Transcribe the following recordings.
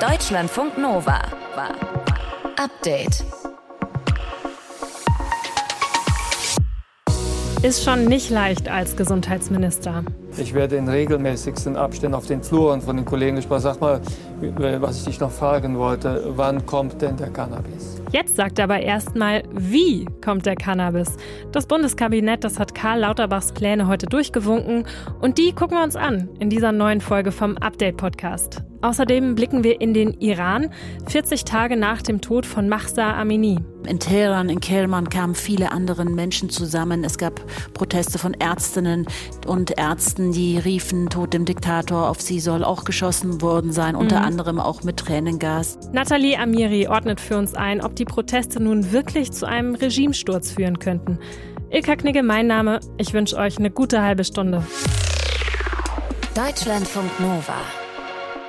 Deutschlandfunk Nova. Update. Ist schon nicht leicht als Gesundheitsminister. Ich werde in regelmäßigsten Abständen auf den Fluren von den Kollegen gesprochen. Sag mal, was ich dich noch fragen wollte, wann kommt denn der Cannabis? Jetzt sagt er aber erstmal, wie kommt der Cannabis? Das Bundeskabinett, das hat Karl Lauterbachs Pläne heute durchgewunken und die gucken wir uns an in dieser neuen Folge vom Update Podcast. Außerdem blicken wir in den Iran, 40 Tage nach dem Tod von Mahsa Amini. In Teheran, in Kerman kamen viele andere Menschen zusammen. Es gab Proteste von Ärztinnen und Ärzten, die riefen, Tod dem Diktator, auf sie soll auch geschossen worden sein, mhm. unter anderem auch mit Tränengas. Nathalie Amiri ordnet für uns ein, ob die Proteste nun wirklich zu einem Regimesturz führen könnten. Ilka Knigge, mein Name. Ich wünsche euch eine gute halbe Stunde. Deutschlandfunk Nova.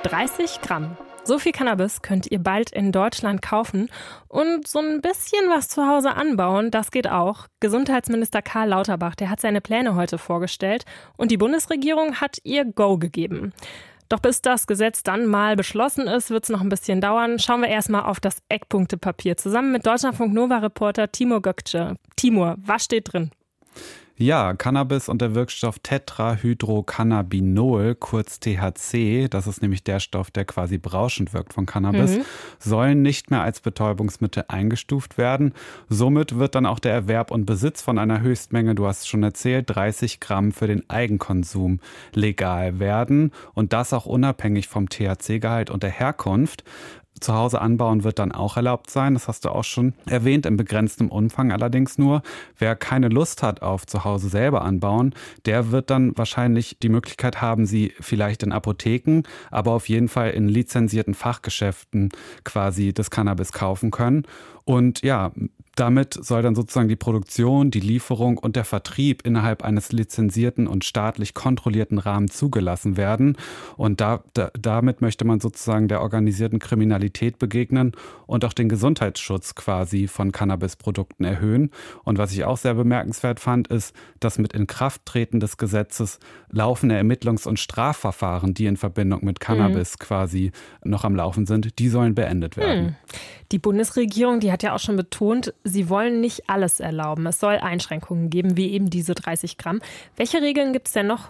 30 Gramm. So viel Cannabis könnt ihr bald in Deutschland kaufen und so ein bisschen was zu Hause anbauen, das geht auch. Gesundheitsminister Karl Lauterbach, der hat seine Pläne heute vorgestellt und die Bundesregierung hat ihr Go gegeben. Doch bis das Gesetz dann mal beschlossen ist, wird es noch ein bisschen dauern. Schauen wir erstmal auf das Eckpunktepapier zusammen mit Deutschlandfunk Nova Reporter Timur Gökce. Timur, was steht drin? Ja, Cannabis und der Wirkstoff Tetrahydrocannabinol, kurz THC, das ist nämlich der Stoff, der quasi berauschend wirkt von Cannabis, mhm. sollen nicht mehr als Betäubungsmittel eingestuft werden. Somit wird dann auch der Erwerb und Besitz von einer Höchstmenge, du hast es schon erzählt, 30 Gramm für den Eigenkonsum legal werden und das auch unabhängig vom THC-Gehalt und der Herkunft zu Hause anbauen wird dann auch erlaubt sein. Das hast du auch schon erwähnt, in begrenztem Umfang allerdings nur. Wer keine Lust hat auf zu Hause selber anbauen, der wird dann wahrscheinlich die Möglichkeit haben, sie vielleicht in Apotheken, aber auf jeden Fall in lizenzierten Fachgeschäften quasi das Cannabis kaufen können. Und ja, damit soll dann sozusagen die Produktion, die Lieferung und der Vertrieb innerhalb eines lizenzierten und staatlich kontrollierten Rahmens zugelassen werden. Und da, da, damit möchte man sozusagen der organisierten Kriminalität begegnen und auch den Gesundheitsschutz quasi von Cannabisprodukten erhöhen. Und was ich auch sehr bemerkenswert fand, ist, dass mit Inkrafttreten des Gesetzes laufende Ermittlungs- und Strafverfahren, die in Verbindung mit Cannabis mhm. quasi noch am Laufen sind, die sollen beendet werden. Mhm. Die Bundesregierung, die hat ja auch schon betont, sie wollen nicht alles erlauben. Es soll Einschränkungen geben, wie eben diese 30 Gramm. Welche Regeln gibt es denn noch?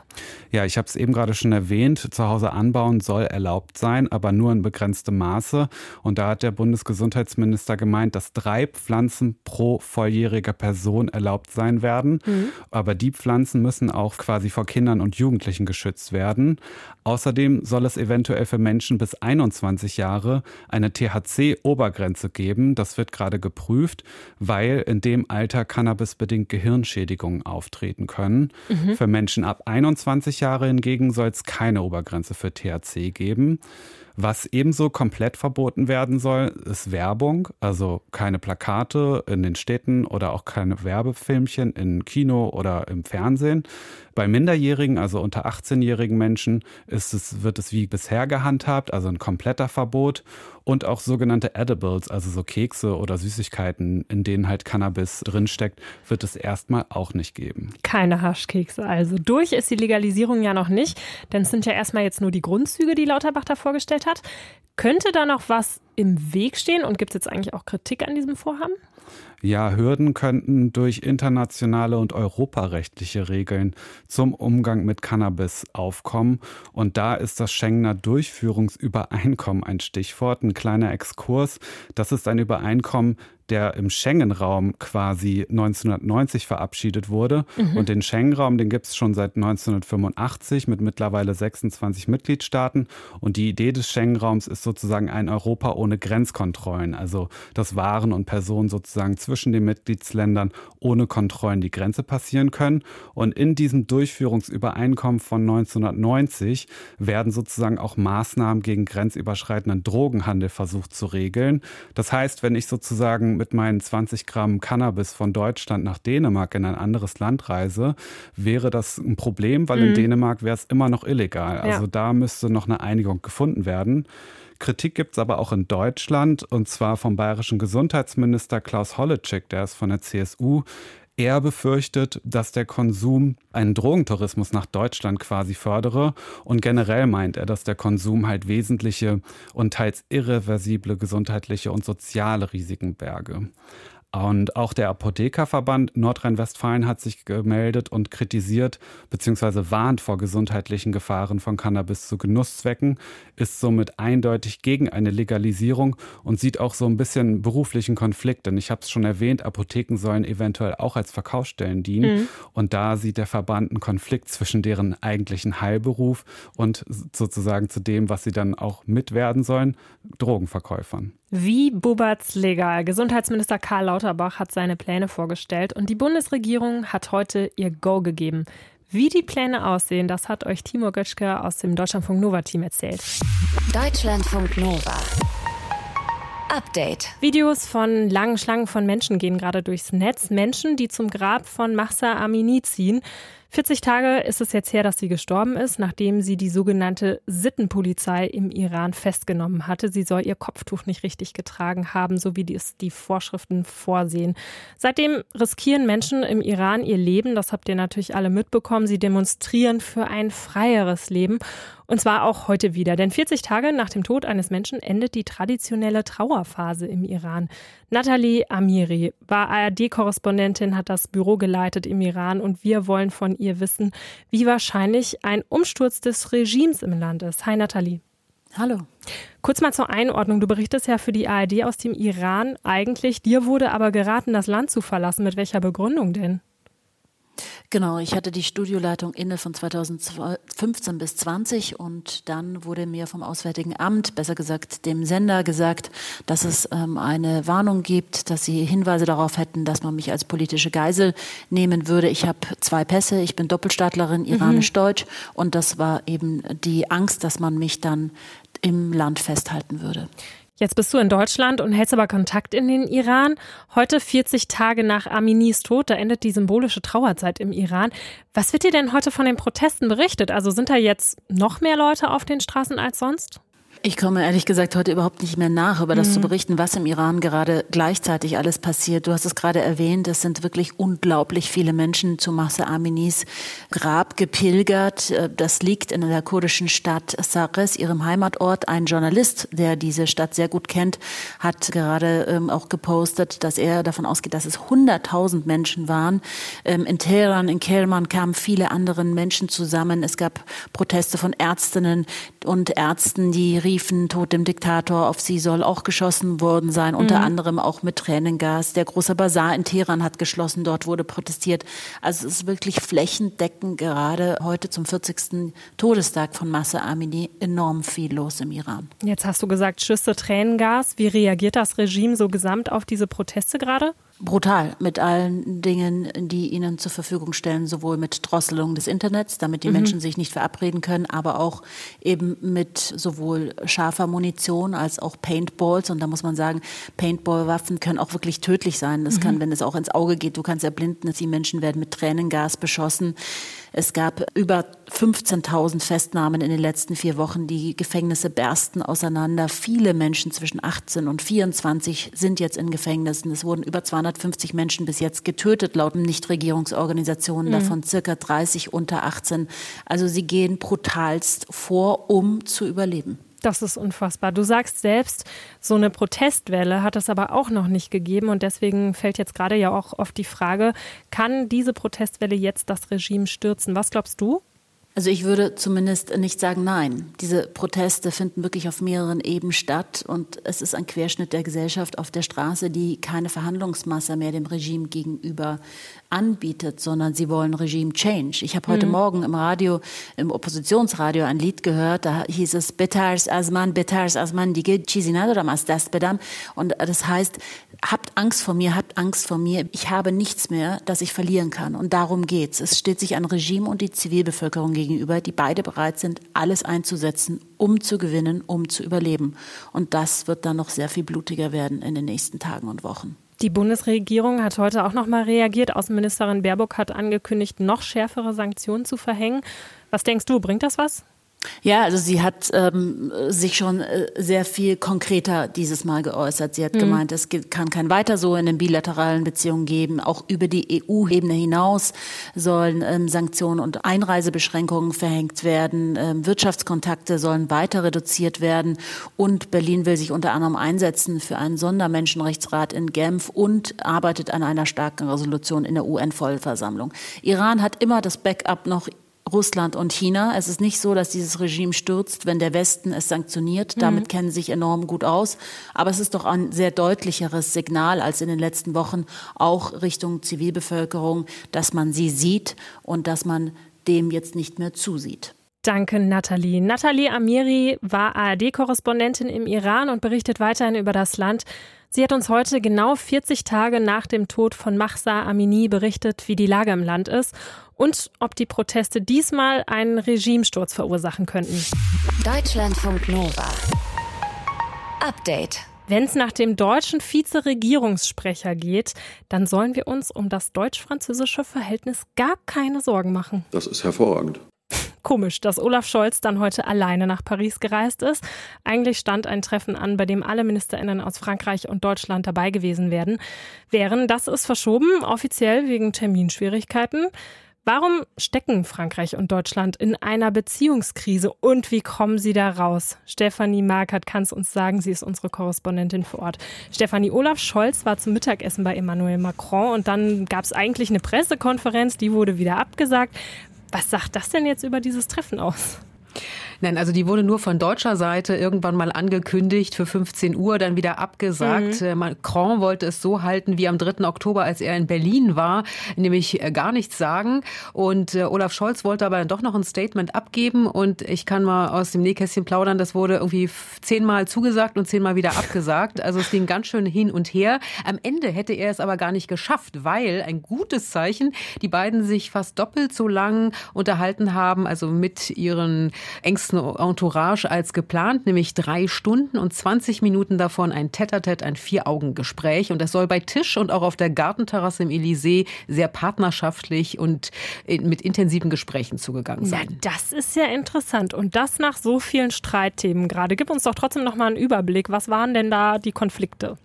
Ja, ich habe es eben gerade schon erwähnt. Zu Hause anbauen soll erlaubt sein, aber nur in begrenztem Maße. Und da hat der Bundesgesundheitsminister gemeint, dass drei Pflanzen pro volljähriger Person erlaubt sein werden. Mhm. Aber die Pflanzen müssen auch quasi vor Kindern und Jugendlichen geschützt werden. Außerdem soll es eventuell für Menschen bis 21 Jahre eine THC-Obergrenze Obergrenze geben. Das wird gerade geprüft, weil in dem Alter cannabisbedingt Gehirnschädigungen auftreten können. Mhm. Für Menschen ab 21 Jahre hingegen soll es keine Obergrenze für THC geben. Was ebenso komplett verboten werden soll, ist Werbung, also keine Plakate in den Städten oder auch keine Werbefilmchen in Kino oder im Fernsehen. Bei Minderjährigen, also unter 18-jährigen Menschen, ist es, wird es wie bisher gehandhabt, also ein kompletter Verbot. Und auch sogenannte Edibles, also so Kekse oder Süßigkeiten, in denen halt Cannabis drinsteckt, wird es erstmal auch nicht geben. Keine Haschkekse. Also durch ist die Legalisierung ja noch nicht, denn es sind ja erstmal jetzt nur die Grundzüge, die Lauterbach da vorgestellt hat. Könnte da noch was im Weg stehen und gibt es jetzt eigentlich auch Kritik an diesem Vorhaben? Ja, Hürden könnten durch internationale und europarechtliche Regeln zum Umgang mit Cannabis aufkommen. Und da ist das Schengener Durchführungsübereinkommen ein Stichwort, ein kleiner Exkurs. Das ist ein Übereinkommen, der im Schengen-Raum quasi 1990 verabschiedet wurde. Mhm. Und den Schengen-Raum, den gibt es schon seit 1985 mit mittlerweile 26 Mitgliedstaaten. Und die Idee des Schengen-Raums ist sozusagen ein Europa ohne Grenzkontrollen. Also dass Waren und Personen sozusagen zwischen den Mitgliedsländern ohne Kontrollen die Grenze passieren können. Und in diesem Durchführungsübereinkommen von 1990 werden sozusagen auch Maßnahmen gegen grenzüberschreitenden Drogenhandel versucht zu regeln. Das heißt, wenn ich sozusagen mit meinen 20 Gramm Cannabis von Deutschland nach Dänemark in ein anderes Land reise, wäre das ein Problem, weil mhm. in Dänemark wäre es immer noch illegal. Also ja. da müsste noch eine Einigung gefunden werden. Kritik gibt es aber auch in Deutschland und zwar vom bayerischen Gesundheitsminister Klaus Holleczek, der ist von der CSU. Er befürchtet, dass der Konsum einen Drogentourismus nach Deutschland quasi fördere und generell meint er, dass der Konsum halt wesentliche und teils irreversible gesundheitliche und soziale Risiken berge. Und auch der Apothekerverband Nordrhein-Westfalen hat sich gemeldet und kritisiert bzw. warnt vor gesundheitlichen Gefahren von Cannabis zu Genusszwecken, ist somit eindeutig gegen eine Legalisierung und sieht auch so ein bisschen beruflichen Konflikt. Denn ich habe es schon erwähnt, Apotheken sollen eventuell auch als Verkaufsstellen dienen. Mhm. Und da sieht der Verband einen Konflikt zwischen deren eigentlichen Heilberuf und sozusagen zu dem, was sie dann auch mitwerden sollen, Drogenverkäufern. Wie Bubatz legal? Gesundheitsminister Karl Lauterbach hat seine Pläne vorgestellt und die Bundesregierung hat heute ihr Go gegeben. Wie die Pläne aussehen, das hat euch Timur Götschke aus dem Deutschlandfunk Nova Team erzählt. Deutschlandfunk Nova. Update. Videos von langen Schlangen von Menschen gehen gerade durchs Netz. Menschen, die zum Grab von Mahsa Amini ziehen. 40 Tage ist es jetzt her, dass sie gestorben ist, nachdem sie die sogenannte Sittenpolizei im Iran festgenommen hatte. Sie soll ihr Kopftuch nicht richtig getragen haben, so wie es die Vorschriften vorsehen. Seitdem riskieren Menschen im Iran ihr Leben. Das habt ihr natürlich alle mitbekommen. Sie demonstrieren für ein freieres Leben. Und zwar auch heute wieder. Denn 40 Tage nach dem Tod eines Menschen endet die traditionelle Trauerphase im Iran. Nathalie Amiri war ARD-Korrespondentin, hat das Büro geleitet im Iran und wir wollen von ihr wissen, wie wahrscheinlich ein Umsturz des Regimes im Land ist. Hi Nathalie. Hallo. Kurz mal zur Einordnung. Du berichtest ja für die ARD aus dem Iran eigentlich. Dir wurde aber geraten, das Land zu verlassen. Mit welcher Begründung denn? Genau, ich hatte die Studioleitung inne von 2015 bis 20 und dann wurde mir vom Auswärtigen Amt, besser gesagt dem Sender, gesagt, dass es ähm, eine Warnung gibt, dass sie Hinweise darauf hätten, dass man mich als politische Geisel nehmen würde. Ich habe zwei Pässe, ich bin Doppelstaatlerin, iranisch-deutsch mhm. und das war eben die Angst, dass man mich dann im Land festhalten würde. Jetzt bist du in Deutschland und hältst aber Kontakt in den Iran. Heute, 40 Tage nach Aminis Tod, da endet die symbolische Trauerzeit im Iran. Was wird dir denn heute von den Protesten berichtet? Also sind da jetzt noch mehr Leute auf den Straßen als sonst? Ich komme ehrlich gesagt heute überhaupt nicht mehr nach, über das mhm. zu berichten, was im Iran gerade gleichzeitig alles passiert. Du hast es gerade erwähnt, es sind wirklich unglaublich viele Menschen zu Mahsa Aminis Grab gepilgert. Äh, das liegt in der kurdischen Stadt Saqqez, ihrem Heimatort. Ein Journalist, der diese Stadt sehr gut kennt, hat gerade ähm, auch gepostet, dass er davon ausgeht, dass es 100.000 Menschen waren. Ähm, in Teheran, in Kerman kamen viele andere Menschen zusammen. Es gab Proteste von Ärztinnen und Ärzten, die riefen, Tod dem Diktator, auf sie soll auch geschossen worden sein, unter mhm. anderem auch mit Tränengas. Der große Bazar in Teheran hat geschlossen, dort wurde protestiert. Also es ist wirklich flächendeckend gerade heute zum 40. Todestag von Massa Amini enorm viel los im Iran. Jetzt hast du gesagt, Schüsse, Tränengas. Wie reagiert das Regime so gesamt auf diese Proteste gerade? Brutal mit allen Dingen, die ihnen zur Verfügung stellen, sowohl mit Drosselung des Internets, damit die mhm. Menschen sich nicht verabreden können, aber auch eben mit sowohl scharfer Munition als auch Paintballs. Und da muss man sagen, Paintball-Waffen können auch wirklich tödlich sein. Das mhm. kann, wenn es auch ins Auge geht, du kannst erblinden, die Menschen werden mit Tränengas beschossen. Es gab über 15.000 Festnahmen in den letzten vier Wochen. Die Gefängnisse bersten auseinander. Viele Menschen zwischen 18 und 24 sind jetzt in Gefängnissen. Es wurden über 250 Menschen bis jetzt getötet, laut Nichtregierungsorganisationen, mhm. davon circa 30 unter 18. Also sie gehen brutalst vor, um zu überleben. Das ist unfassbar. Du sagst selbst, so eine Protestwelle hat es aber auch noch nicht gegeben und deswegen fällt jetzt gerade ja auch oft die Frage, kann diese Protestwelle jetzt das Regime stürzen? Was glaubst du? Also ich würde zumindest nicht sagen nein. Diese Proteste finden wirklich auf mehreren Ebenen statt und es ist ein Querschnitt der Gesellschaft auf der Straße, die keine Verhandlungsmasse mehr dem Regime gegenüber anbietet, sondern sie wollen Regime Change. Ich habe heute mhm. Morgen im Radio, im Oppositionsradio ein Lied gehört, da hieß es Betars Asman, Betars Asman, die Chisinadram as das bedam. Und das heißt, habt Angst vor mir, habt Angst vor mir. Ich habe nichts mehr, das ich verlieren kann. Und darum geht's. Es steht sich ein Regime und die Zivilbevölkerung gegenüber, die beide bereit sind, alles einzusetzen, um zu gewinnen, um zu überleben. Und das wird dann noch sehr viel blutiger werden in den nächsten Tagen und Wochen. Die Bundesregierung hat heute auch noch mal reagiert. Außenministerin Baerbock hat angekündigt, noch schärfere Sanktionen zu verhängen. Was denkst du, bringt das was? Ja, also sie hat ähm, sich schon äh, sehr viel konkreter dieses Mal geäußert. Sie hat mhm. gemeint, es kann kein weiter so in den bilateralen Beziehungen geben. Auch über die EU-Ebene hinaus sollen ähm, Sanktionen und Einreisebeschränkungen verhängt werden. Ähm, Wirtschaftskontakte sollen weiter reduziert werden. Und Berlin will sich unter anderem einsetzen für einen Sondermenschenrechtsrat in Genf und arbeitet an einer starken Resolution in der UN-Vollversammlung. Iran hat immer das Backup noch Russland und China. Es ist nicht so, dass dieses Regime stürzt, wenn der Westen es sanktioniert. Mhm. Damit kennen sie sich enorm gut aus. Aber es ist doch ein sehr deutlicheres Signal als in den letzten Wochen auch Richtung Zivilbevölkerung, dass man sie sieht und dass man dem jetzt nicht mehr zusieht. Danke, Nathalie. Nathalie Amiri war ARD-Korrespondentin im Iran und berichtet weiterhin über das Land. Sie hat uns heute genau 40 Tage nach dem Tod von Mahsa Amini berichtet, wie die Lage im Land ist und ob die Proteste diesmal einen Regimesturz verursachen könnten. Deutschlandfunk Nova. Update. Wenn es nach dem deutschen Vizeregierungssprecher geht, dann sollen wir uns um das deutsch-französische Verhältnis gar keine Sorgen machen. Das ist hervorragend. Komisch, dass Olaf Scholz dann heute alleine nach Paris gereist ist. Eigentlich stand ein Treffen an, bei dem alle Ministerinnen aus Frankreich und Deutschland dabei gewesen werden. Wären das ist verschoben, offiziell wegen Terminschwierigkeiten. Warum stecken Frankreich und Deutschland in einer Beziehungskrise und wie kommen sie da raus? Stefanie Markert kann es uns sagen, sie ist unsere Korrespondentin vor Ort. Stefanie Olaf Scholz war zum Mittagessen bei Emmanuel Macron und dann gab es eigentlich eine Pressekonferenz, die wurde wieder abgesagt. Was sagt das denn jetzt über dieses Treffen aus? Nein, also die wurde nur von deutscher Seite irgendwann mal angekündigt für 15 Uhr, dann wieder abgesagt. Mhm. Äh, Macron wollte es so halten wie am 3. Oktober, als er in Berlin war, nämlich äh, gar nichts sagen. Und äh, Olaf Scholz wollte aber dann doch noch ein Statement abgeben. Und ich kann mal aus dem Nähkästchen plaudern, das wurde irgendwie zehnmal zugesagt und zehnmal wieder abgesagt. Also es ging ganz schön hin und her. Am Ende hätte er es aber gar nicht geschafft, weil ein gutes Zeichen, die beiden sich fast doppelt so lang unterhalten haben, also mit ihren engsten kurzen Entourage als geplant, nämlich drei Stunden und 20 Minuten davon ein Tete-a-Tete, ein Vier-Augen-Gespräch. Und das soll bei Tisch und auch auf der Gartenterrasse im Elysée sehr partnerschaftlich und mit intensiven Gesprächen zugegangen sein. Na, das ist ja interessant. Und das nach so vielen Streitthemen gerade. Gib uns doch trotzdem noch mal einen Überblick. Was waren denn da die Konflikte?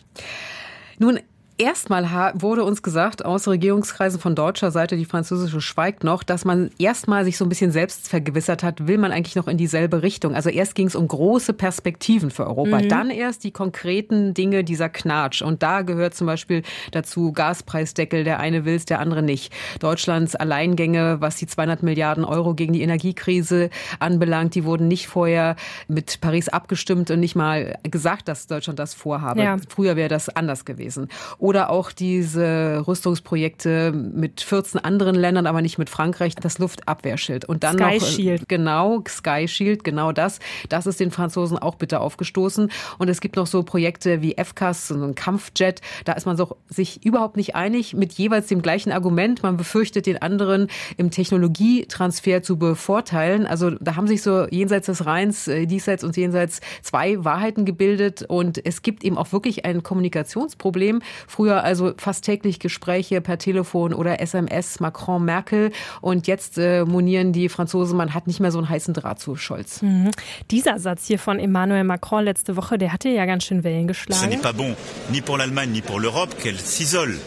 Nun, Erstmal wurde uns gesagt, aus Regierungskreisen von deutscher Seite, die französische schweigt noch, dass man erstmal sich so ein bisschen selbst vergewissert hat, will man eigentlich noch in dieselbe Richtung. Also erst ging es um große Perspektiven für Europa, mhm. dann erst die konkreten Dinge dieser Knatsch. Und da gehört zum Beispiel dazu Gaspreisdeckel, der eine will es, der andere nicht. Deutschlands Alleingänge, was die 200 Milliarden Euro gegen die Energiekrise anbelangt, die wurden nicht vorher mit Paris abgestimmt und nicht mal gesagt, dass Deutschland das vorhabe. Ja. Früher wäre das anders gewesen. Oder auch diese Rüstungsprojekte mit 14 anderen Ländern, aber nicht mit Frankreich, das Luftabwehrschild. Und dann Sky noch Shield. genau Sky Shield, genau das. Das ist den Franzosen auch bitte aufgestoßen. Und es gibt noch so Projekte wie FCAS, so ein Kampfjet. Da ist man so, sich überhaupt nicht einig mit jeweils dem gleichen Argument. Man befürchtet den anderen im Technologietransfer zu bevorteilen. Also da haben sich so jenseits des Rheins, äh, diesseits und jenseits zwei Wahrheiten gebildet. Und es gibt eben auch wirklich ein Kommunikationsproblem. Früher also fast täglich Gespräche per Telefon oder SMS Macron, Merkel und jetzt äh, monieren die Franzosen, man hat nicht mehr so einen heißen Draht zu Scholz. Mhm. Dieser Satz hier von Emmanuel Macron letzte Woche, der hatte ja ganz schön Wellen geschlagen. Ce n'est pas bon, ni pour l'Allemagne, ni pour l'Europe, qu'elle s'isole.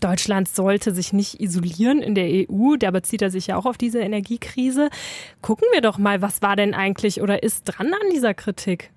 Deutschland sollte sich nicht isolieren in der EU. Da bezieht er sich ja auch auf diese Energiekrise. Gucken wir doch mal, was war denn eigentlich oder ist dran an dieser Kritik?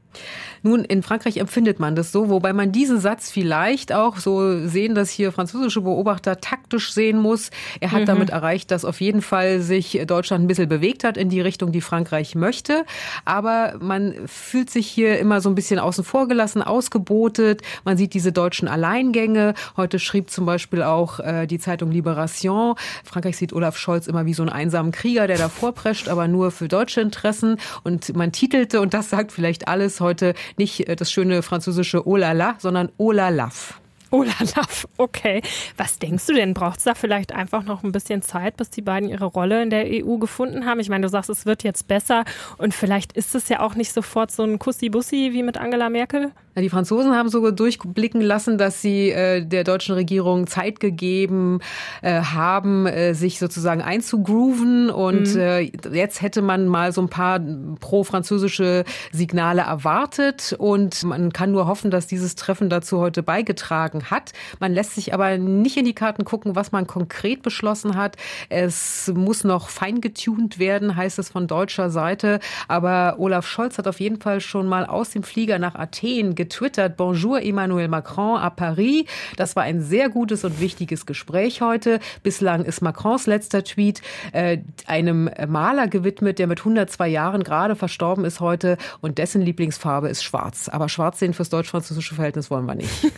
Nun, in Frankreich empfindet man das so, wobei man diesen Satz vielleicht auch so sehen, dass hier französische Beobachter taktisch sehen muss. Er hat mhm. damit erreicht, dass auf jeden Fall sich Deutschland ein bisschen bewegt hat in die Richtung, die Frankreich möchte. Aber man fühlt sich hier immer so ein bisschen außen vor gelassen, ausgebotet. Man sieht diese deutschen Alleingänge. Heute schrieb zum Beispiel auch äh, die Zeitung Libération. Frankreich sieht Olaf Scholz immer wie so einen einsamen Krieger, der davor prescht, aber nur für deutsche Interessen. Und man titelte, und das sagt vielleicht alles heute, nicht äh, das schöne französische Oh la la, sondern Oh la laf. Oh la laf, okay. Was denkst du denn? Braucht es da vielleicht einfach noch ein bisschen Zeit, bis die beiden ihre Rolle in der EU gefunden haben? Ich meine, du sagst, es wird jetzt besser und vielleicht ist es ja auch nicht sofort so ein Kussi-Bussi wie mit Angela Merkel. Die Franzosen haben sogar durchblicken lassen, dass sie äh, der deutschen Regierung Zeit gegeben äh, haben, äh, sich sozusagen einzugrooven. Und mhm. Äh, jetzt hätte man mal so ein paar pro-französische Signale erwartet. Und man kann nur hoffen, dass dieses Treffen dazu heute beigetragen hat. Man lässt sich aber nicht in die Karten gucken, was man konkret beschlossen hat. Es muss noch feingetunt werden, heißt es von deutscher Seite. Aber Olaf Scholz hat auf jeden Fall schon mal aus dem Flieger nach Athen getwittert, Bonjour Emmanuel Macron à Paris. Das war ein sehr gutes und wichtiges Gespräch heute. Bislang ist Macrons letzter Tweet äh, einem Maler gewidmet, der mit 102 Jahren gerade verstorben ist heute und dessen Lieblingsfarbe ist schwarz. Aber schwarz sehen fürs deutsch-französische Verhältnis wollen wir nicht.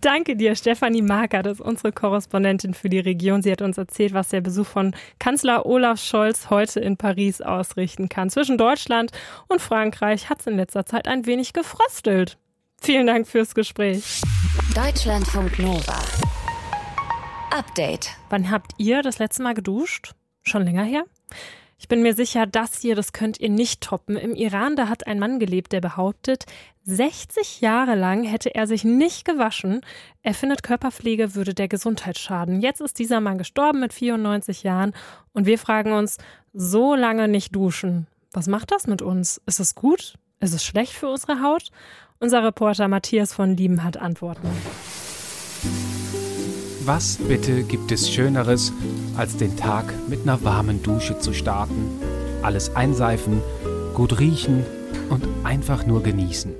Danke dir, Stefanie Marker, das ist unsere Korrespondentin für die Region. Sie hat uns erzählt, was der Besuch von Kanzler Olaf Scholz heute in Paris ausrichten kann. Zwischen Deutschland und Frankreich hat es in letzter Zeit ein wenig gefröstelt. Vielen Dank fürs Gespräch. Deutschlandfunk Nova. Update. Wann habt ihr das letzte Mal geduscht? Schon länger her? Ich bin mir sicher, das hier, das könnt ihr nicht toppen. Im Iran, da hat ein Mann gelebt, der behauptet, 60 Jahre lang hätte er sich nicht gewaschen. Er findet, Körperpflege würde der Gesundheit schaden. Jetzt ist dieser Mann gestorben mit 94 Jahren und wir fragen uns, so lange nicht duschen. Was macht das mit uns? Ist es gut? Ist es schlecht für unsere Haut? Unser Reporter Matthias von Lieben hat Antworten. Was bitte gibt es Schöneres, als den Tag mit einer warmen Dusche zu starten? Alles einseifen, gut riechen und einfach nur genießen.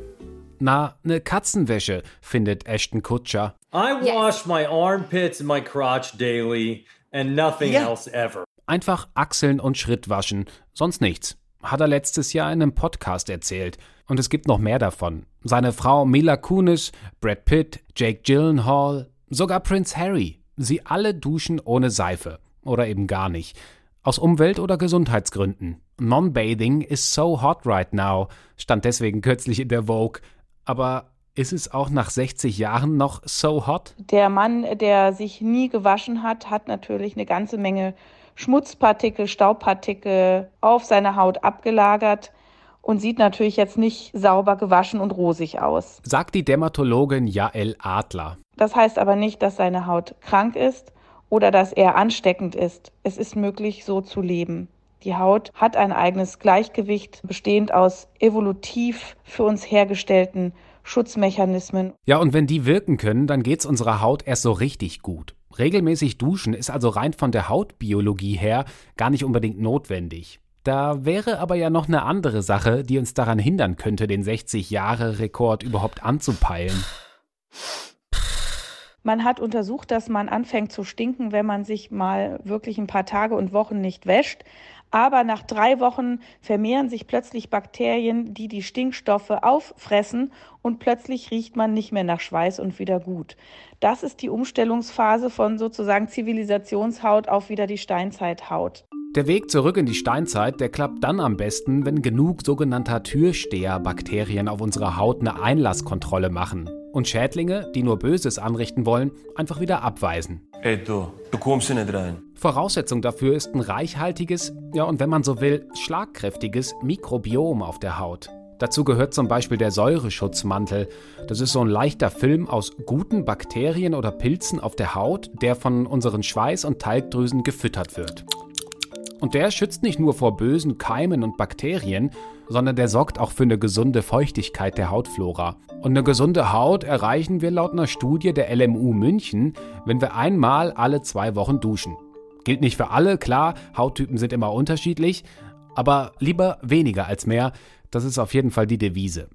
Na, ne Katzenwäsche, findet Ashton Kutscher. I wash my armpits and my crotch daily and nothing yeah. else ever. Einfach Achseln und Schritt waschen, sonst nichts. Hat er letztes Jahr in einem Podcast erzählt. Und es gibt noch mehr davon. Seine Frau Mila Kunis, Brad Pitt, Jake Gyllenhaal, Sogar Prince Harry. Sie alle duschen ohne Seife. Oder eben gar nicht. Aus Umwelt- oder Gesundheitsgründen. Non-bathing is so hot right now, stand deswegen kürzlich in der Vogue. Aber ist es auch nach 60 Jahren noch so hot? Der Mann, der sich nie gewaschen hat, hat natürlich eine ganze Menge Schmutzpartikel, Staubpartikel auf seine Haut abgelagert und sieht natürlich jetzt nicht sauber gewaschen und rosig aus. Sagt die Dermatologin Jael Adler. Das heißt aber nicht, dass seine Haut krank ist oder dass er ansteckend ist. Es ist möglich, so zu leben. Die Haut hat ein eigenes Gleichgewicht, bestehend aus evolutiv für uns hergestellten Schutzmechanismen. Ja, und wenn die wirken können, dann geht es unserer Haut erst so richtig gut. Regelmäßig duschen ist also rein von der Hautbiologie her gar nicht unbedingt notwendig. Da wäre aber ja noch eine andere Sache, die uns daran hindern könnte, den 60-Jahre-Rekord überhaupt anzupeilen. Man hat untersucht, dass man anfängt zu stinken, wenn man sich mal wirklich ein paar Tage und Wochen nicht wäscht. Aber nach drei Wochen vermehren sich plötzlich Bakterien, die die Stinkstoffe auffressen und plötzlich riecht man nicht mehr nach Schweiß und wieder gut. Das ist die Umstellungsphase von sozusagen Zivilisationshaut auf wieder die Steinzeithaut. Der Weg zurück in die Steinzeit, der klappt dann am besten, wenn genug sogenannter Türsteherbakterien auf unserer Haut eine Einlasskontrolle machen und Schädlinge, die nur Böses anrichten wollen, einfach wieder abweisen. Ey du, du kommst hier nicht rein. Voraussetzung dafür ist ein reichhaltiges, ja und wenn man so will, schlagkräftiges Mikrobiom auf der Haut. Dazu gehört zum Beispiel der Säureschutzmantel. Das ist so ein leichter Film aus guten Bakterien oder Pilzen auf der Haut, der von unseren Schweiß- und Talgdrüsen gefüttert wird. Und der schützt nicht nur vor bösen Keimen und Bakterien, sondern der sorgt auch für eine gesunde Feuchtigkeit der Hautflora. Und eine gesunde Haut erreichen wir laut einer Studie der LMU München, wenn wir einmal alle zwei Wochen duschen. Gilt nicht für alle, klar, Hauttypen sind immer unterschiedlich, aber lieber weniger als mehr, das ist auf jeden Fall die Devise.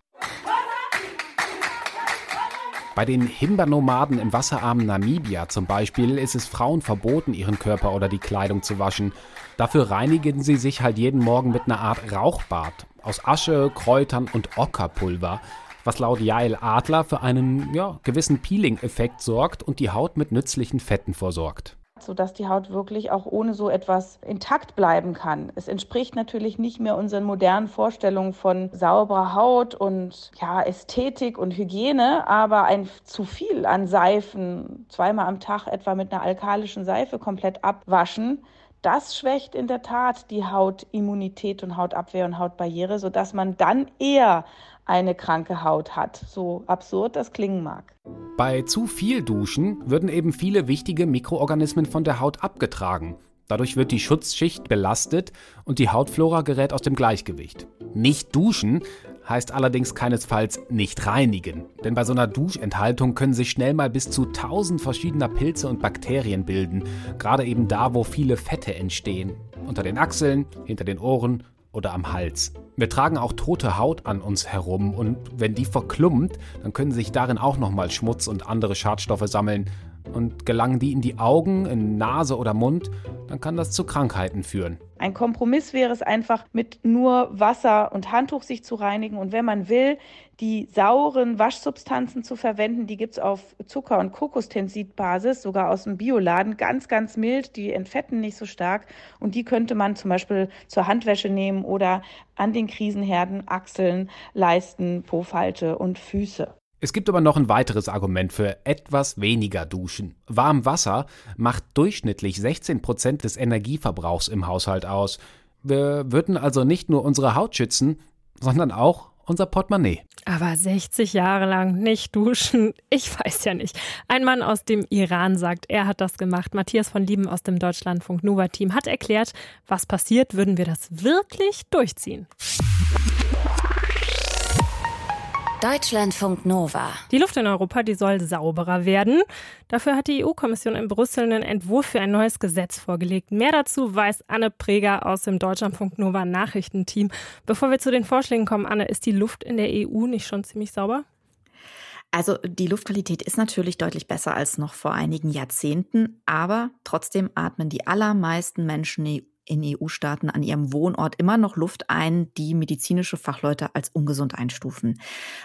Bei den Himba-Nomaden im wasserarmen Namibia zum Beispiel ist es Frauen verboten, ihren Körper oder die Kleidung zu waschen. Dafür reinigen sie sich halt jeden Morgen mit einer Art Rauchbad aus Asche, Kräutern und Ockerpulver, was laut Jael Adler für einen ja, gewissen Peeling-Effekt sorgt und die Haut mit nützlichen Fetten versorgt sodass die Haut wirklich auch ohne so etwas intakt bleiben kann. Es entspricht natürlich nicht mehr unseren modernen Vorstellungen von sauberer Haut und ja, Ästhetik und Hygiene, aber ein zu viel an Seifen, zweimal am Tag etwa mit einer alkalischen Seife komplett abwaschen, das schwächt in der Tat die Hautimmunität und Hautabwehr und Hautbarriere, sodass man dann eher eine kranke Haut hat. So absurd das klingen mag. Bei zu viel Duschen würden eben viele wichtige Mikroorganismen von der Haut abgetragen. Dadurch wird die Schutzschicht belastet und die Hautflora gerät aus dem Gleichgewicht. Nicht duschen heißt allerdings keinesfalls nicht reinigen. Denn bei so einer Duschenthaltung können sich schnell mal bis zu 1000 verschiedener Pilze und Bakterien bilden. Gerade eben da, wo viele Fette entstehen. Unter den Achseln, hinter den Ohren oder am Hals. Wir tragen auch tote Haut an uns herum und wenn die verklumpt, dann können sich darin auch nochmal Schmutz und andere Schadstoffe sammeln. Und gelangen die in die Augen, in Nase oder Mund, dann kann das zu Krankheiten führen. Ein Kompromiss wäre es einfach, mit nur Wasser und Handtuch sich zu reinigen und wenn man will, die sauren Waschsubstanzen zu verwenden, die gibt es auf Zucker- und Kokostensidbasis, sogar aus dem Bioladen, ganz, ganz mild, die entfetten nicht so stark und die könnte man zum Beispiel zur Handwäsche nehmen oder an den Krisenherden, Achseln, Leisten, Pofalte und Füße. Es gibt aber noch ein weiteres Argument für etwas weniger Duschen. Warm Wasser macht durchschnittlich 16 Prozent des Energieverbrauchs im Haushalt aus. Wir würden also nicht nur unsere Haut schützen, sondern auch unser Portemonnaie. Aber 60 Jahre lang nicht duschen, ich weiß ja nicht. Ein Mann aus dem Iran sagt, er hat das gemacht. Matthias von Lieben aus dem Deutschlandfunk Nova Team hat erklärt, was passiert, würden wir das wirklich durchziehen. Deutschlandfunk Nova. Die Luft in Europa, die soll sauberer werden. Dafür hat die EU-Kommission in Brüssel einen Entwurf für ein neues Gesetz vorgelegt. Mehr dazu weiß Anne Preger aus dem Deutschlandfunk Nova Nachrichtenteam. Bevor wir zu den Vorschlägen kommen, Anne, ist die Luft in der EU nicht schon ziemlich sauber? Also die Luftqualität ist natürlich deutlich besser als noch vor einigen Jahrzehnten, aber trotzdem atmen die allermeisten Menschen in EU-Staaten an ihrem Wohnort immer noch Luft ein, die medizinische Fachleute als ungesund einstufen.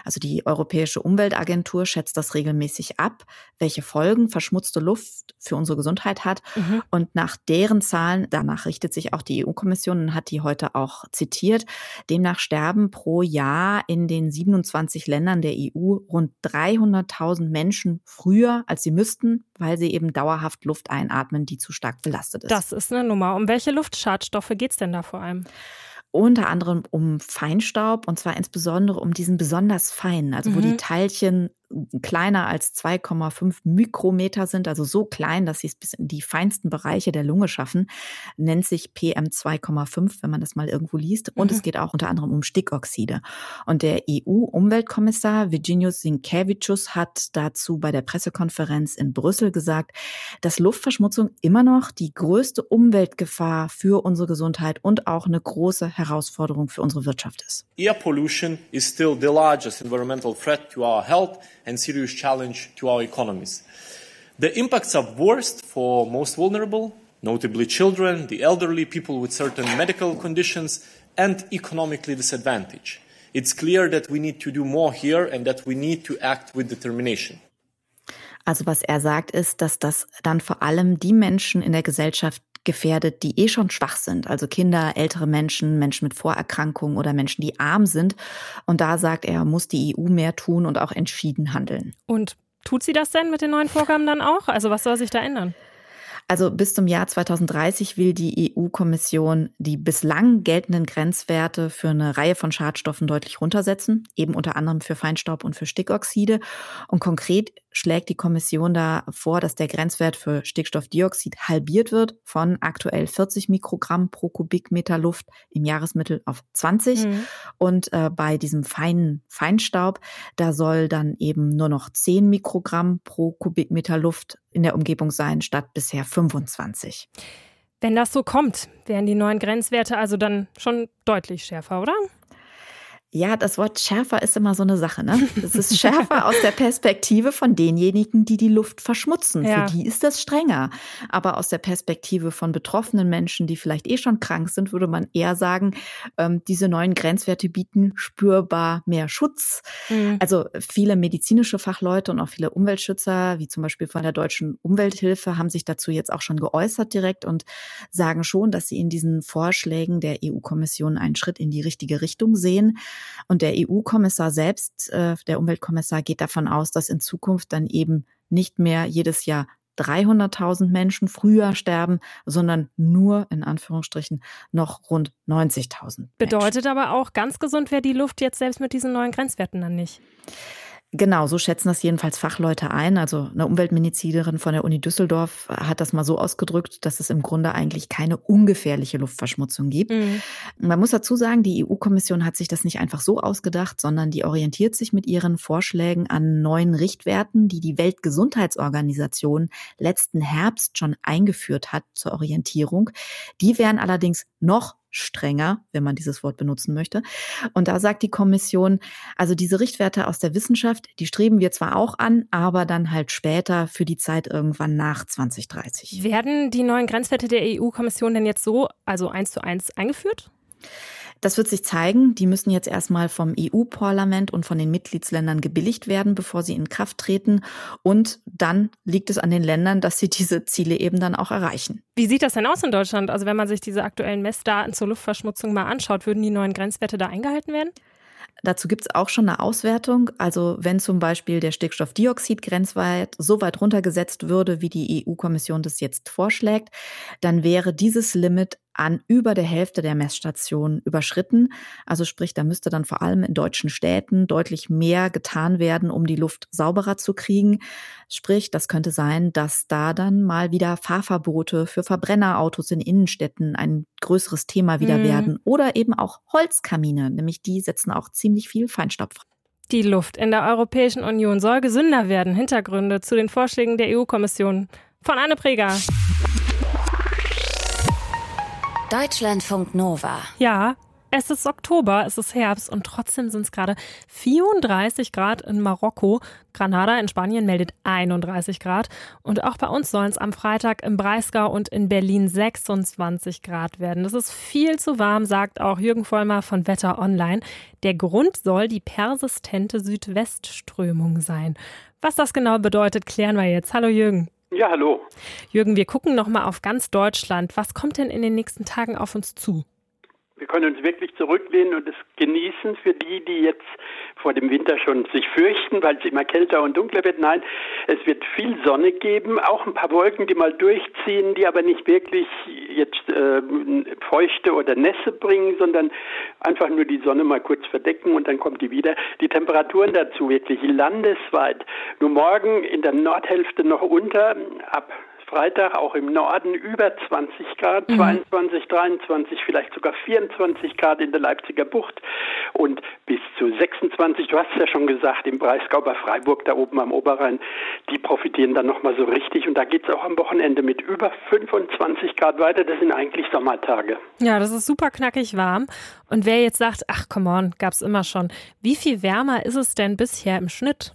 Also die Europäische Umweltagentur schätzt das regelmäßig ab, welche Folgen verschmutzte Luft für unsere Gesundheit hat. Mhm. Und nach deren Zahlen, danach richtet sich auch die EU-Kommission und hat die heute auch zitiert, demnach sterben pro Jahr in den 27 Ländern der EU rund 300.000 Menschen früher, als sie müssten, weil sie eben dauerhaft Luft einatmen, die zu stark belastet ist. Das ist eine Nummer. Um welche Luftschadstoffe geht es denn da vor allem? unter anderem um Feinstaub und zwar insbesondere um diesen besonders feinen, also wo mhm. die Teilchen kleiner als 2,5 Mikrometer sind, also so klein, dass sie es bis in die feinsten Bereiche der Lunge schaffen, nennt sich PM2,5, wenn man das mal irgendwo liest. Und mhm. es geht auch unter anderem um Stickoxide. Und der EU-Umweltkommissar Virginius Sinkevicius hat dazu bei der Pressekonferenz in Brüssel gesagt, dass Luftverschmutzung immer noch die größte Umweltgefahr für unsere Gesundheit und auch eine große Herausforderung für unsere Wirtschaft ist. Air pollution is still the largest environmental threat to our health and serious challenge to our economies. The impacts are worst for most vulnerable, notably children, the elderly, people with certain medical conditions, and economically disadvantaged. It's clear that we need to do more here and that we need to act with determination. Also was er sagt, ist, dass das dann vor allem die Menschen in der Gesellschaft gefährdet, die eh schon schwach sind, also Kinder, ältere Menschen, Menschen mit Vorerkrankungen oder Menschen, die arm sind. Und da sagt er, muss die EU mehr tun und auch entschieden handeln. Und tut sie das denn mit den neuen Vorgaben dann auch? Also was soll sich da ändern? Also bis zum Jahr 2030 will die EU-Kommission die bislang geltenden Grenzwerte für eine Reihe von Schadstoffen deutlich runtersetzen, eben unter anderem für Feinstaub und für Stickoxide. Und konkret schlägt die Kommission da vor, dass der Grenzwert für Stickstoffdioxid halbiert wird von aktuell 40 Mikrogramm pro Kubikmeter Luft im Jahresmittel auf 20. Mhm. Und äh, bei diesem feinen Feinstaub, da soll dann eben nur noch 10 Mikrogramm pro Kubikmeter Luft in der Umgebung sein, statt bisher 25. Wenn das so kommt, wären die neuen Grenzwerte also dann schon deutlich schärfer, oder? Ja, das Wort schärfer ist immer so eine Sache. Ne? Das ist schärfer aus der Perspektive von denjenigen, die die Luft verschmutzen. Ja. Für die ist das strenger. Aber aus der Perspektive von betroffenen Menschen, die vielleicht eh schon krank sind, würde man eher sagen, ähm, diese neuen Grenzwerte bieten spürbar mehr Schutz. Mhm. Also viele medizinische Fachleute und auch viele Umweltschützer, wie zum Beispiel von der Deutschen Umwelthilfe, haben sich dazu jetzt auch schon geäußert direkt und sagen schon, dass sie in diesen Vorschlägen der EU-Kommission einen Schritt in die richtige Richtung sehen. Und der EU-Kommissar selbst, äh, der Umweltkommissar, geht davon aus, dass in Zukunft dann eben nicht mehr jedes Jahr 300.000 Menschen früher sterben, sondern nur in Anführungsstrichen noch rund 90.000. Bedeutet aber auch, ganz gesund wäre die Luft jetzt selbst mit diesen neuen Grenzwerten dann nicht. Genau, so schätzen das jedenfalls Fachleute ein. Also eine Umweltmedizinerin von der Uni Düsseldorf hat das mal so ausgedrückt, dass es im Grunde eigentlich keine ungefährliche Luftverschmutzung gibt. Mhm. Man muss dazu sagen, die EU-Kommission hat sich das nicht einfach so ausgedacht, sondern die orientiert sich mit ihren Vorschlägen an neuen Richtwerten, die die Weltgesundheitsorganisation letzten Herbst schon eingeführt hat zur Orientierung. Die wären allerdings noch strenger, wenn man dieses Wort benutzen möchte. Und da sagt die Kommission, also diese Richtwerte aus der Wissenschaft, die streben wir zwar auch an, aber dann halt später für die Zeit irgendwann nach 2030. Werden die neuen Grenzwerte der EU-Kommission denn jetzt so, also eins zu eins eingeführt? Das wird sich zeigen. Die müssen jetzt erstmal vom EU-Parlament und von den Mitgliedsländern gebilligt werden, bevor sie in Kraft treten. Und dann liegt es an den Ländern, dass sie diese Ziele eben dann auch erreichen. Wie sieht das denn aus in Deutschland? Also wenn man sich diese aktuellen Messdaten zur Luftverschmutzung mal anschaut, würden die neuen Grenzwerte da eingehalten werden? Dazu gibt es auch schon eine Auswertung. Also wenn zum Beispiel der Stickstoffdioxid-Grenzwert so weit runtergesetzt würde, wie die EU-Kommission das jetzt vorschlägt, dann wäre dieses Limit an über der Hälfte der Messstationen überschritten. Also sprich, da müsste dann vor allem in deutschen Städten deutlich mehr getan werden, um die Luft sauberer zu kriegen. Sprich, das könnte sein, dass da dann mal wieder Fahrverbote für Verbrennerautos in Innenstädten ein größeres Thema wieder mhm. werden. Oder eben auch Holzkamine, nämlich die setzen auch ziemlich viel Feinstaub frei. Die Luft in der Europäischen Union soll gesünder werden. Hintergründe zu den Vorschlägen der EU-Kommission von Anne Preger. Deutschlandfunk Nova. Ja, es ist Oktober, es ist Herbst und trotzdem sind es gerade 34 Grad in Marokko. Granada in Spanien meldet 31 Grad. Und auch bei uns sollen es am Freitag im Breisgau und in Berlin 26 Grad werden. Das ist viel zu warm, sagt auch Jürgen Vollmer von Wetter Online. Der Grund soll die persistente Südwestströmung sein. Was das genau bedeutet, klären wir jetzt. Hallo Jürgen. Ja, hallo. Jürgen, wir gucken noch mal auf ganz Deutschland. Was kommt denn in den nächsten Tagen auf uns zu? Wir können uns wirklich zurücklehnen und es genießen für die, die jetzt vor dem Winter schon sich fürchten, weil es immer kälter und dunkler wird. Nein, es wird viel Sonne geben, auch ein paar Wolken, die mal durchziehen, die aber nicht wirklich jetzt äh, Feuchte oder Nässe bringen, sondern einfach nur die Sonne mal kurz verdecken und dann kommt die wieder. Die Temperaturen dazu wirklich landesweit. Nur morgen in der Nordhälfte noch unter, ab Freitag auch im Norden über 20 Grad, mhm. 22, 23, vielleicht sogar 24 Grad in der Leipziger Bucht und bis zu 26, du hast es ja schon gesagt, im Breisgau bei Freiburg, da oben am Oberrhein, die profitieren dann nochmal so richtig und da geht es auch am Wochenende mit über 25 Grad weiter, das sind eigentlich Sommertage. Ja, das ist super knackig warm und wer jetzt sagt, ach come on, gab es immer schon, wie viel wärmer ist es denn bisher im Schnitt?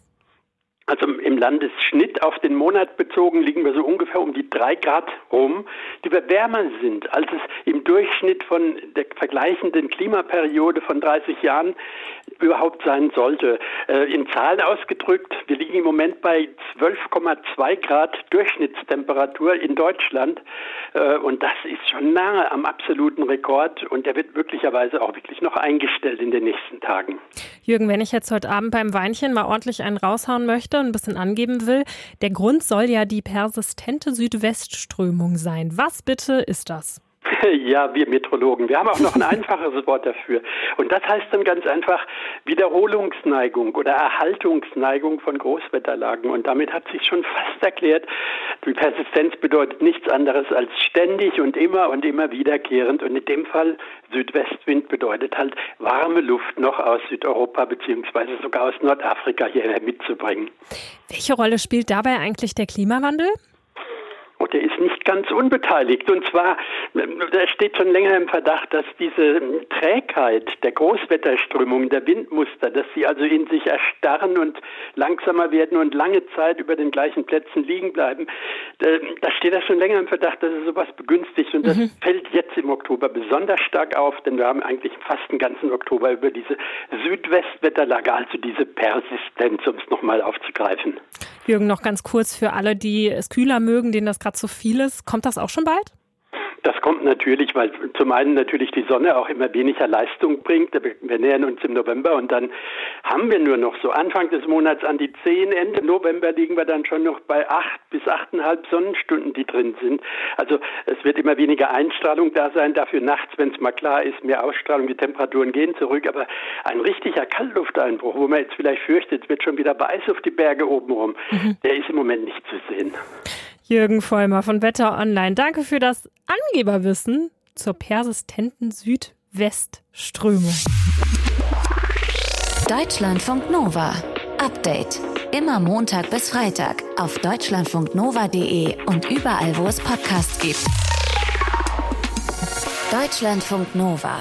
Also im Landesschnitt auf den Monat bezogen liegen wir so ungefähr um die drei Grad rum, die wir wärmer sind, als es im Durchschnitt von der vergleichenden Klimaperiode von 30 Jahren überhaupt sein sollte. Äh, in Zahlen ausgedrückt, wir liegen im Moment bei 12,2 Grad Durchschnittstemperatur in Deutschland äh, und das ist schon nahe am absoluten Rekord und der wird möglicherweise auch wirklich noch eingestellt in den nächsten Tagen. Jürgen, wenn ich jetzt heute Abend beim Weinchen mal ordentlich einen raushauen möchte, möchte, ein bisschen angeben will. Der Grund soll ja die persistente Südwestströmung sein. Was bitte ist das? Ja, wir Metrologen. Wir haben auch noch ein einfaches Wort dafür. Und das heißt dann ganz einfach Wiederholungsneigung oder Erhaltungsneigung von Großwetterlagen. Und damit hat sich schon fast erklärt, die Persistenz bedeutet nichts anderes als ständig und immer und immer wiederkehrend. Und in dem Fall Südwestwind bedeutet halt warme Luft noch aus Südeuropa beziehungsweise sogar aus Nordafrika hierher mitzubringen. Welche Rolle spielt dabei eigentlich der Klimawandel? Und er ist nicht ganz unbeteiligt. Und zwar, da steht schon länger im Verdacht, dass diese Trägheit der Großwetterströmung, der Windmuster, dass sie also in sich erstarren und langsamer werden und lange Zeit über den gleichen Plätzen liegen bleiben. Da steht das schon länger im Verdacht, dass es sowas begünstigt. Und das mhm. fällt jetzt im Oktober besonders stark auf, denn wir haben eigentlich fast den ganzen Oktober über diese Südwestwetterlage, also diese Persistenz, um es nochmal aufzugreifen. Jürgen, noch ganz kurz für alle, die es kühler mögen, denen das gerade zu viel ist. Kommt das auch schon bald? Das kommt natürlich, weil zum einen natürlich die Sonne auch immer weniger Leistung bringt. Wir nähern uns im November und dann haben wir nur noch so Anfang des Monats an die 10, Ende November liegen wir dann schon noch bei 8 bis 8,5 Sonnenstunden, die drin sind. Also es wird immer weniger Einstrahlung da sein, dafür nachts, wenn es mal klar ist, mehr Ausstrahlung, die Temperaturen gehen zurück. Aber ein richtiger Kaltlufteinbruch, wo man jetzt vielleicht fürchtet, es wird schon wieder weiß auf die Berge oben rum, mhm. der ist im Moment nicht zu sehen. Jürgen Vollmer von Wetter Online. Danke für das Angeberwissen zur persistenten Südwestströmung. Deutschlandfunk Nova. Update. Immer Montag bis Freitag auf deutschlandfunknova.de und überall, wo es Podcasts gibt. Deutschlandfunk Nova.